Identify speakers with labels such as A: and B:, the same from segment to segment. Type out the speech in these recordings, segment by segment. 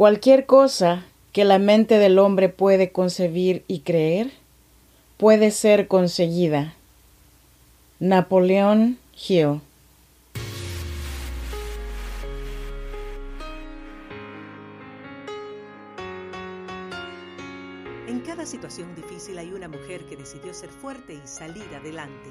A: Cualquier cosa que la mente del hombre puede concebir y creer puede ser conseguida. Napoleón Hill
B: En cada situación difícil hay una mujer que decidió ser fuerte y salir adelante.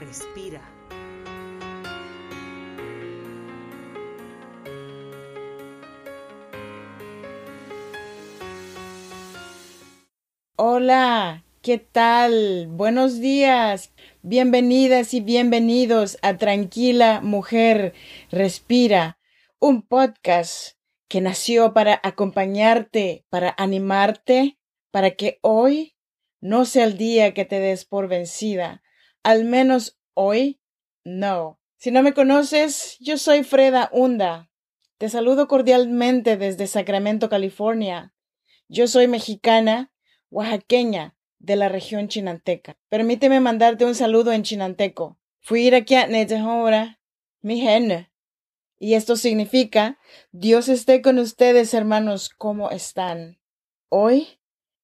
B: respira.
A: Hola, ¿qué tal? Buenos días. Bienvenidas y bienvenidos a Tranquila Mujer Respira, un podcast que nació para acompañarte, para animarte, para que hoy no sea el día que te des por vencida. Al menos hoy, no. Si no me conoces, yo soy Freda Hunda. Te saludo cordialmente desde Sacramento, California. Yo soy mexicana oaxaqueña de la región chinanteca. Permíteme mandarte un saludo en chinanteco. Fui ir aquí a Netehora, mi gen. Y esto significa, Dios esté con ustedes, hermanos, ¿cómo están? Hoy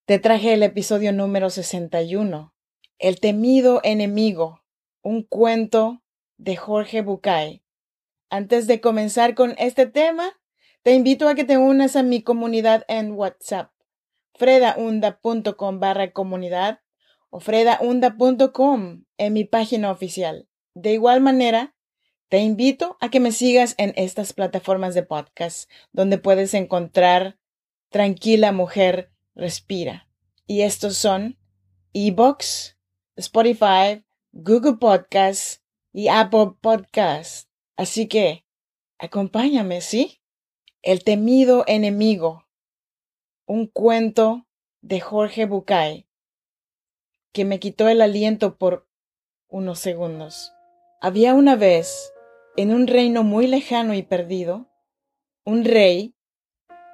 A: te traje el episodio número 61, El temido enemigo, un cuento de Jorge Bucay. Antes de comenzar con este tema, te invito a que te unas a mi comunidad en WhatsApp fredaunda.com barra comunidad o fredaunda.com en mi página oficial. De igual manera, te invito a que me sigas en estas plataformas de podcast donde puedes encontrar Tranquila Mujer Respira. Y estos son eBooks, Spotify, Google Podcasts y Apple Podcasts. Así que, acompáñame, ¿sí? El temido enemigo un cuento de Jorge Bucay que me quitó el aliento por unos segundos. Había una vez, en un reino muy lejano y perdido, un rey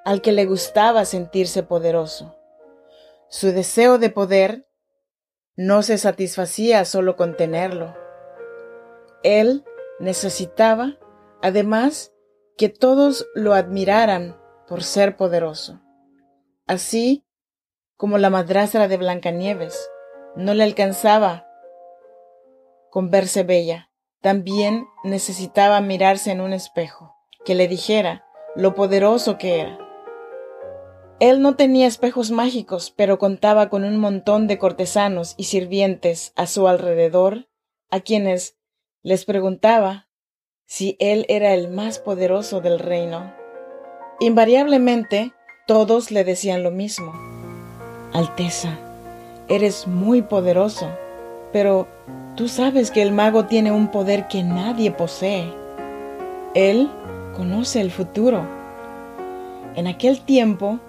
A: al que le gustaba sentirse poderoso. Su deseo de poder no se satisfacía solo con tenerlo. Él necesitaba, además, que todos lo admiraran por ser poderoso así como la madrastra de Blancanieves. No le alcanzaba con verse bella. También necesitaba mirarse en un espejo que le dijera lo poderoso que era. Él no tenía espejos mágicos, pero contaba con un montón de cortesanos y sirvientes a su alrededor, a quienes les preguntaba si él era el más poderoso del reino. Invariablemente, todos le decían lo mismo. Alteza, eres muy poderoso, pero tú sabes que el mago tiene un poder que nadie posee. Él conoce el futuro. En aquel tiempo,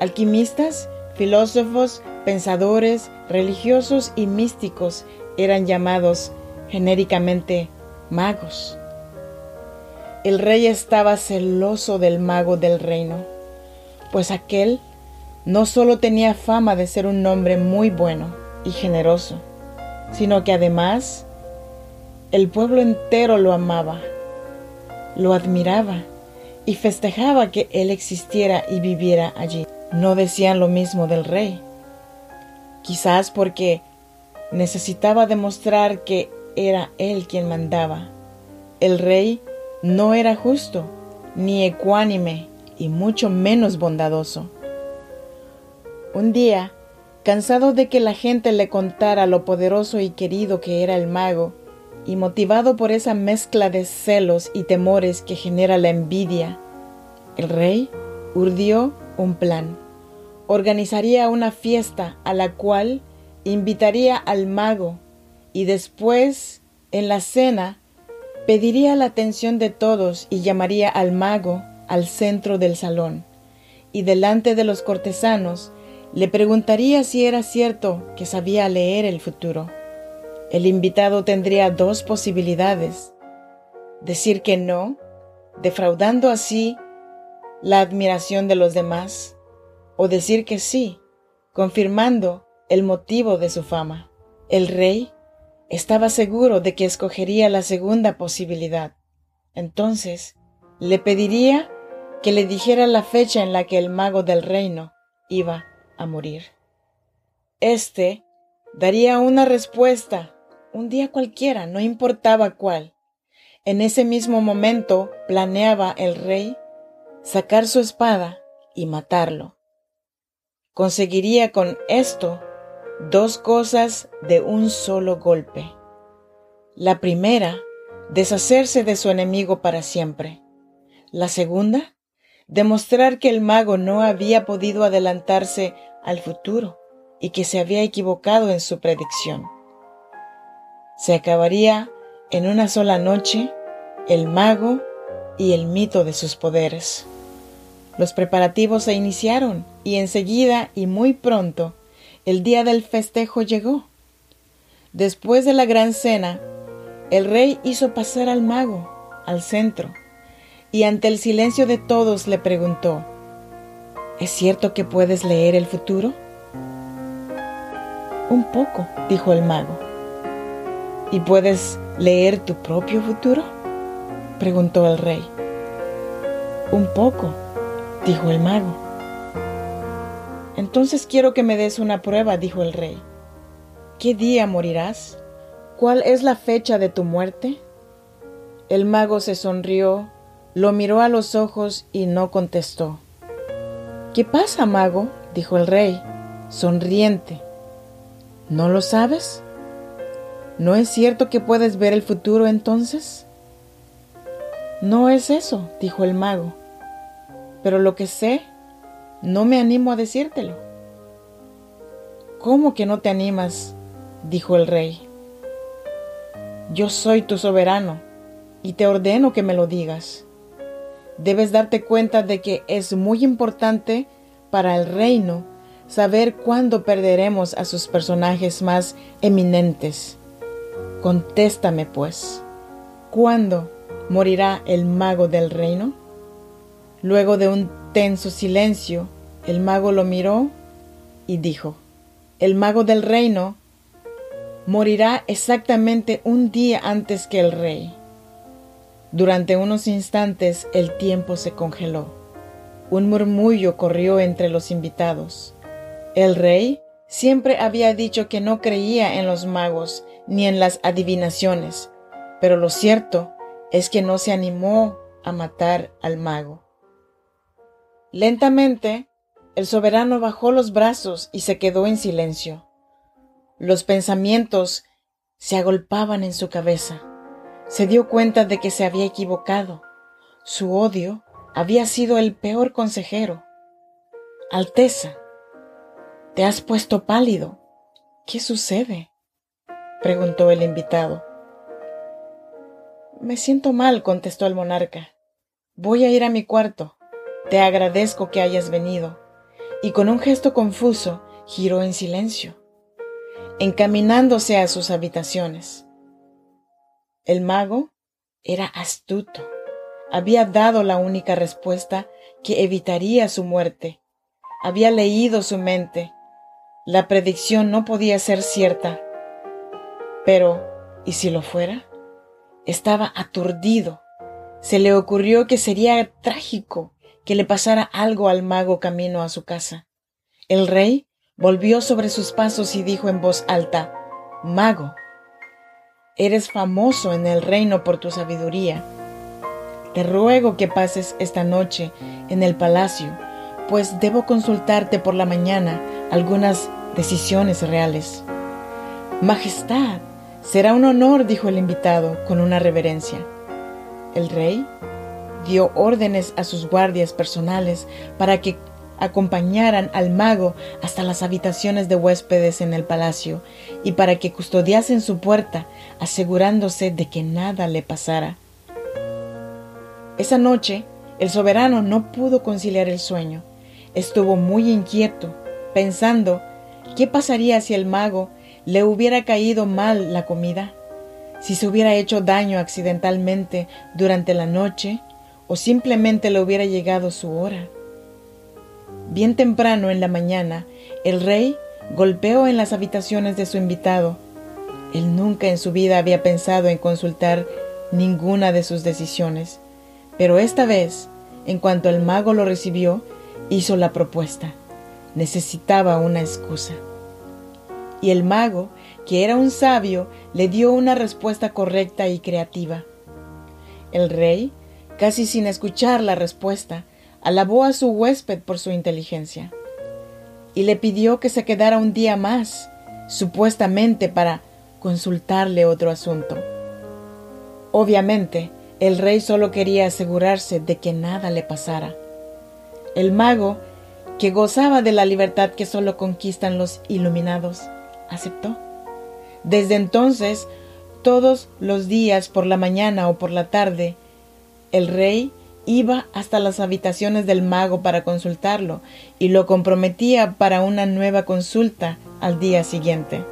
A: alquimistas, filósofos, pensadores, religiosos y místicos eran llamados genéricamente magos. El rey estaba celoso del mago del reino pues aquel no solo tenía fama de ser un hombre muy bueno y generoso, sino que además el pueblo entero lo amaba, lo admiraba y festejaba que él existiera y viviera allí. No decían lo mismo del rey, quizás porque necesitaba demostrar que era él quien mandaba. El rey no era justo, ni ecuánime, y mucho menos bondadoso. Un día, cansado de que la gente le contara lo poderoso y querido que era el mago, y motivado por esa mezcla de celos y temores que genera la envidia, el rey urdió un plan. Organizaría una fiesta a la cual invitaría al mago y después, en la cena, pediría la atención de todos y llamaría al mago al centro del salón, y delante de los cortesanos le preguntaría si era cierto que sabía leer el futuro. El invitado tendría dos posibilidades. Decir que no, defraudando así la admiración de los demás, o decir que sí, confirmando el motivo de su fama. El rey estaba seguro de que escogería la segunda posibilidad. Entonces, le pediría que le dijera la fecha en la que el mago del reino iba a morir. Este daría una respuesta un día cualquiera, no importaba cuál. En ese mismo momento planeaba el rey sacar su espada y matarlo. Conseguiría con esto dos cosas de un solo golpe. La primera, deshacerse de su enemigo para siempre. La segunda, demostrar que el mago no había podido adelantarse al futuro y que se había equivocado en su predicción. Se acabaría en una sola noche el mago y el mito de sus poderes. Los preparativos se iniciaron y enseguida y muy pronto el día del festejo llegó. Después de la gran cena, el rey hizo pasar al mago al centro y ante el silencio de todos le preguntó, ¿Es cierto que puedes leer el futuro? Un poco, dijo el mago. ¿Y puedes leer tu propio futuro? preguntó el rey. Un poco, dijo el mago. Entonces quiero que me des una prueba, dijo el rey. ¿Qué día morirás? ¿Cuál es la fecha de tu muerte? El mago se sonrió, lo miró a los ojos y no contestó. ¿Qué pasa, mago? dijo el rey, sonriente. ¿No lo sabes? ¿No es cierto que puedes ver el futuro entonces? No es eso, dijo el mago, pero lo que sé no me animo a decírtelo. ¿Cómo que no te animas? dijo el rey. Yo soy tu soberano y te ordeno que me lo digas. Debes darte cuenta de que es muy importante para el reino saber cuándo perderemos a sus personajes más eminentes. Contéstame, pues, ¿cuándo morirá el mago del reino? Luego de un tenso silencio, el mago lo miró y dijo, el mago del reino morirá exactamente un día antes que el rey. Durante unos instantes el tiempo se congeló. Un murmullo corrió entre los invitados. El rey siempre había dicho que no creía en los magos ni en las adivinaciones, pero lo cierto es que no se animó a matar al mago. Lentamente, el soberano bajó los brazos y se quedó en silencio. Los pensamientos se agolpaban en su cabeza. Se dio cuenta de que se había equivocado. Su odio había sido el peor consejero. Alteza, te has puesto pálido. ¿Qué sucede? preguntó el invitado. Me siento mal, contestó el monarca. Voy a ir a mi cuarto. Te agradezco que hayas venido. Y con un gesto confuso giró en silencio, encaminándose a sus habitaciones. El mago era astuto. Había dado la única respuesta que evitaría su muerte. Había leído su mente. La predicción no podía ser cierta. Pero, ¿y si lo fuera? Estaba aturdido. Se le ocurrió que sería trágico que le pasara algo al mago camino a su casa. El rey volvió sobre sus pasos y dijo en voz alta, Mago, eres famoso en el reino por tu sabiduría. Te ruego que pases esta noche en el palacio, pues debo consultarte por la mañana algunas decisiones reales. Majestad, será un honor, dijo el invitado con una reverencia. El rey dio órdenes a sus guardias personales para que acompañaran al mago hasta las habitaciones de huéspedes en el palacio y para que custodiasen su puerta, asegurándose de que nada le pasara. Esa noche, el soberano no pudo conciliar el sueño. Estuvo muy inquieto, pensando qué pasaría si el mago le hubiera caído mal la comida, si se hubiera hecho daño accidentalmente durante la noche o simplemente le hubiera llegado su hora. Bien temprano en la mañana, el rey golpeó en las habitaciones de su invitado. Él nunca en su vida había pensado en consultar ninguna de sus decisiones, pero esta vez, en cuanto el mago lo recibió, hizo la propuesta. Necesitaba una excusa. Y el mago, que era un sabio, le dio una respuesta correcta y creativa. El rey, casi sin escuchar la respuesta, alabó a su huésped por su inteligencia y le pidió que se quedara un día más, supuestamente para consultarle otro asunto. Obviamente, el rey solo quería asegurarse de que nada le pasara. El mago, que gozaba de la libertad que solo conquistan los iluminados, aceptó. Desde entonces, todos los días por la mañana o por la tarde, el rey iba hasta las habitaciones del mago para consultarlo y lo comprometía para una nueva consulta al día siguiente.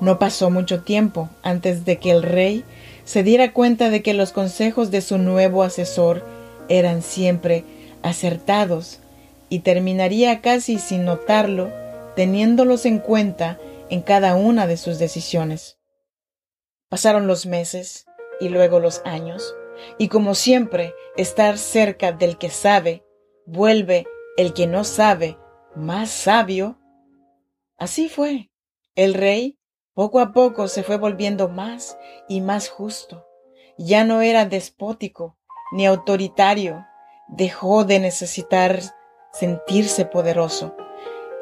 A: No pasó mucho tiempo antes de que el rey se diera cuenta de que los consejos de su nuevo asesor eran siempre acertados y terminaría casi sin notarlo teniéndolos en cuenta en cada una de sus decisiones. Pasaron los meses y luego los años y como siempre, estar cerca del que sabe vuelve el que no sabe más sabio. Así fue. El rey poco a poco se fue volviendo más y más justo. Ya no era despótico ni autoritario. Dejó de necesitar sentirse poderoso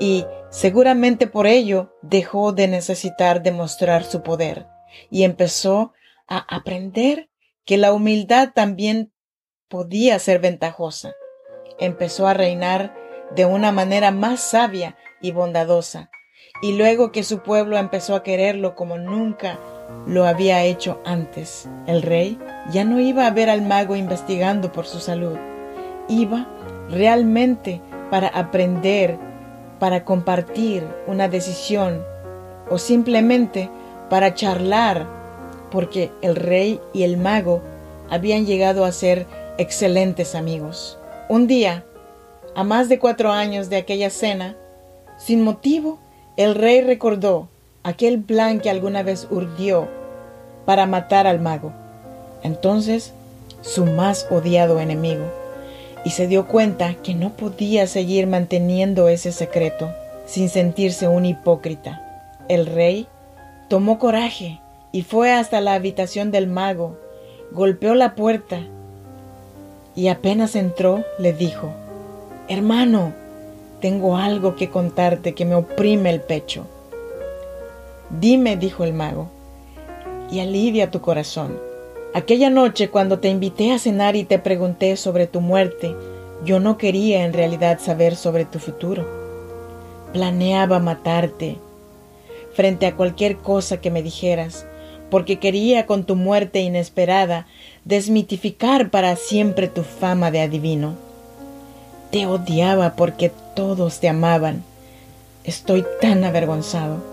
A: y seguramente por ello dejó de necesitar demostrar su poder y empezó a aprender que la humildad también podía ser ventajosa. Empezó a reinar de una manera más sabia y bondadosa, y luego que su pueblo empezó a quererlo como nunca lo había hecho antes, el rey ya no iba a ver al mago investigando por su salud, iba realmente para aprender, para compartir una decisión o simplemente para charlar porque el rey y el mago habían llegado a ser excelentes amigos. Un día, a más de cuatro años de aquella cena, sin motivo, el rey recordó aquel plan que alguna vez urdió para matar al mago, entonces su más odiado enemigo, y se dio cuenta que no podía seguir manteniendo ese secreto sin sentirse un hipócrita. El rey tomó coraje y fue hasta la habitación del mago, golpeó la puerta y apenas entró le dijo, Hermano, tengo algo que contarte que me oprime el pecho. Dime, dijo el mago, y alivia tu corazón. Aquella noche cuando te invité a cenar y te pregunté sobre tu muerte, yo no quería en realidad saber sobre tu futuro. Planeaba matarte frente a cualquier cosa que me dijeras, porque quería con tu muerte inesperada desmitificar para siempre tu fama de adivino. Te odiaba porque todos te amaban. Estoy tan avergonzado.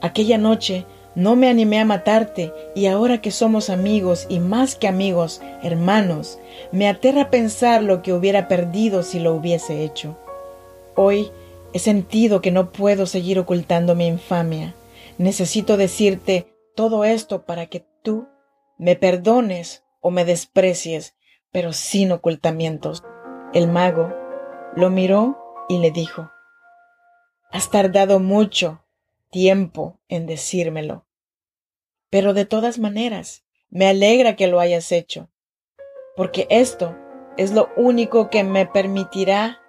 A: Aquella noche no me animé a matarte y ahora que somos amigos y más que amigos, hermanos, me aterra pensar lo que hubiera perdido si lo hubiese hecho. Hoy he sentido que no puedo seguir ocultando mi infamia necesito decirte todo esto para que tú me perdones o me desprecies, pero sin ocultamientos. El mago lo miró y le dijo, Has tardado mucho tiempo en decírmelo, pero de todas maneras me alegra que lo hayas hecho, porque esto es lo único que me permitirá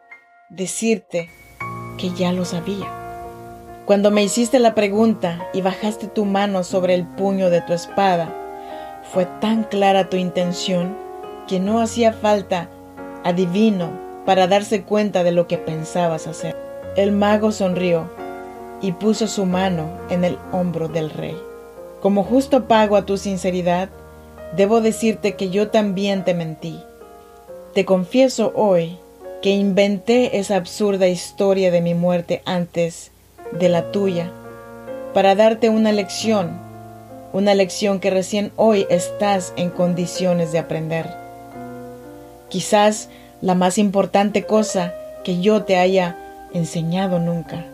A: decirte que ya lo sabía. Cuando me hiciste la pregunta y bajaste tu mano sobre el puño de tu espada, fue tan clara tu intención que no hacía falta adivino para darse cuenta de lo que pensabas hacer. El mago sonrió y puso su mano en el hombro del rey. Como justo pago a tu sinceridad, debo decirte que yo también te mentí. Te confieso hoy que inventé esa absurda historia de mi muerte antes de la tuya, para darte una lección, una lección que recién hoy estás en condiciones de aprender. Quizás la más importante cosa que yo te haya enseñado nunca.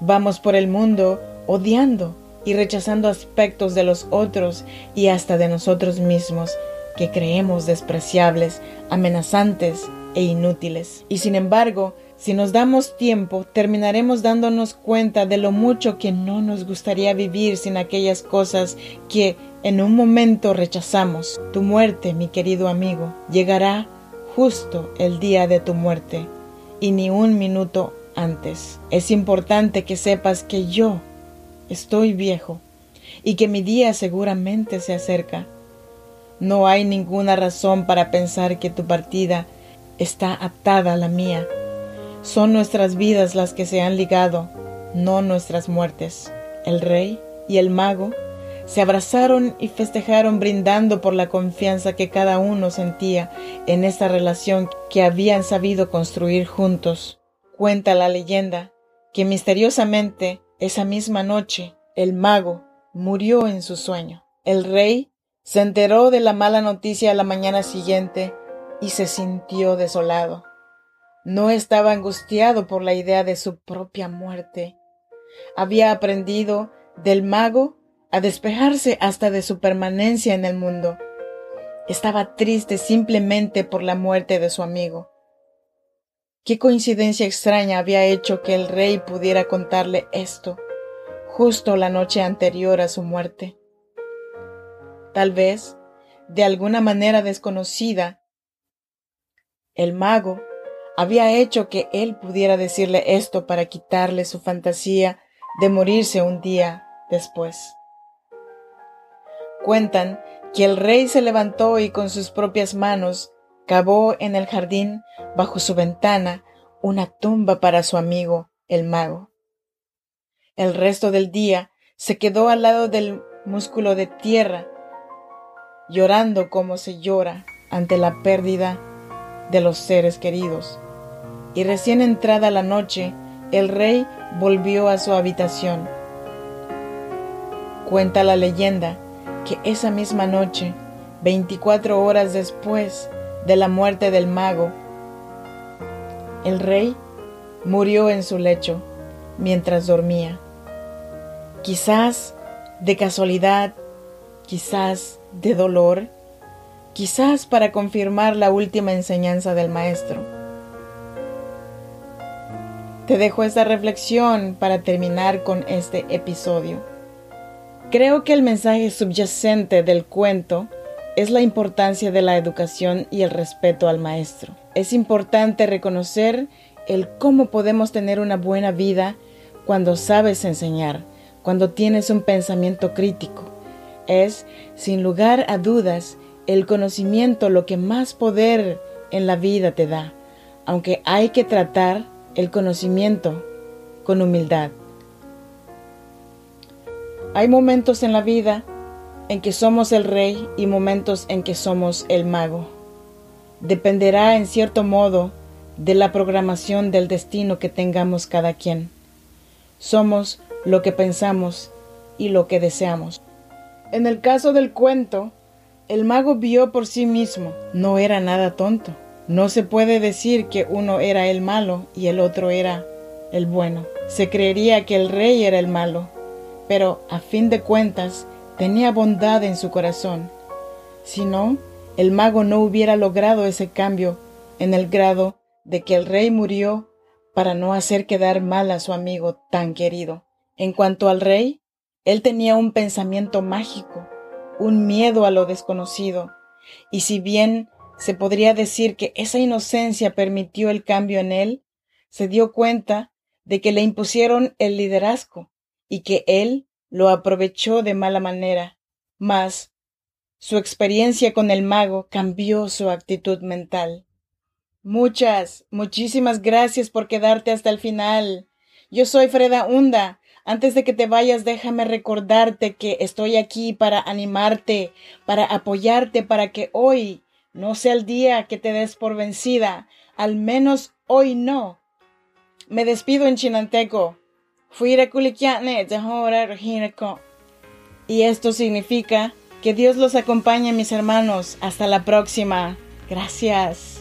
A: Vamos por el mundo odiando y rechazando aspectos de los otros y hasta de nosotros mismos que creemos despreciables, amenazantes e inútiles. Y sin embargo, si nos damos tiempo, terminaremos dándonos cuenta de lo mucho que no nos gustaría vivir sin aquellas cosas que en un momento rechazamos. Tu muerte, mi querido amigo, llegará justo el día de tu muerte y ni un minuto antes. Es importante que sepas que yo estoy viejo y que mi día seguramente se acerca. No hay ninguna razón para pensar que tu partida está atada a la mía. Son nuestras vidas las que se han ligado, no nuestras muertes. El rey y el mago se abrazaron y festejaron brindando por la confianza que cada uno sentía en esta relación que habían sabido construir juntos. Cuenta la leyenda que misteriosamente esa misma noche el mago murió en su sueño. El rey se enteró de la mala noticia a la mañana siguiente y se sintió desolado. No estaba angustiado por la idea de su propia muerte. Había aprendido del mago a despejarse hasta de su permanencia en el mundo. Estaba triste simplemente por la muerte de su amigo. Qué coincidencia extraña había hecho que el rey pudiera contarle esto justo la noche anterior a su muerte. Tal vez, de alguna manera desconocida, el mago había hecho que él pudiera decirle esto para quitarle su fantasía de morirse un día después. Cuentan que el rey se levantó y con sus propias manos cavó en el jardín bajo su ventana una tumba para su amigo, el mago. El resto del día se quedó al lado del músculo de tierra, llorando como se llora ante la pérdida de los seres queridos. Y recién entrada la noche, el rey volvió a su habitación. Cuenta la leyenda que esa misma noche, 24 horas después de la muerte del mago, el rey murió en su lecho mientras dormía. Quizás de casualidad, quizás de dolor, quizás para confirmar la última enseñanza del Maestro. Te dejo esta reflexión para terminar con este episodio. Creo que el mensaje subyacente del cuento es la importancia de la educación y el respeto al maestro. Es importante reconocer el cómo podemos tener una buena vida cuando sabes enseñar, cuando tienes un pensamiento crítico. Es, sin lugar a dudas, el conocimiento lo que más poder en la vida te da, aunque hay que tratar el conocimiento con humildad. Hay momentos en la vida en que somos el rey y momentos en que somos el mago. Dependerá en cierto modo de la programación del destino que tengamos cada quien. Somos lo que pensamos y lo que deseamos. En el caso del cuento, el mago vio por sí mismo, no era nada tonto. No se puede decir que uno era el malo y el otro era el bueno. Se creería que el rey era el malo, pero a fin de cuentas tenía bondad en su corazón. Si no, el mago no hubiera logrado ese cambio en el grado de que el rey murió para no hacer quedar mal a su amigo tan querido. En cuanto al rey, él tenía un pensamiento mágico, un miedo a lo desconocido, y si bien se podría decir que esa inocencia permitió el cambio en él, se dio cuenta de que le impusieron el liderazgo y que él lo aprovechó de mala manera. Mas su experiencia con el mago cambió su actitud mental. Muchas, muchísimas gracias por quedarte hasta el final. Yo soy Freda Hunda Antes de que te vayas, déjame recordarte que estoy aquí para animarte, para apoyarte, para que hoy no sea el día que te des por vencida, al menos hoy no. Me despido en chinanteco. Y esto significa que Dios los acompañe, mis hermanos. Hasta la próxima. Gracias.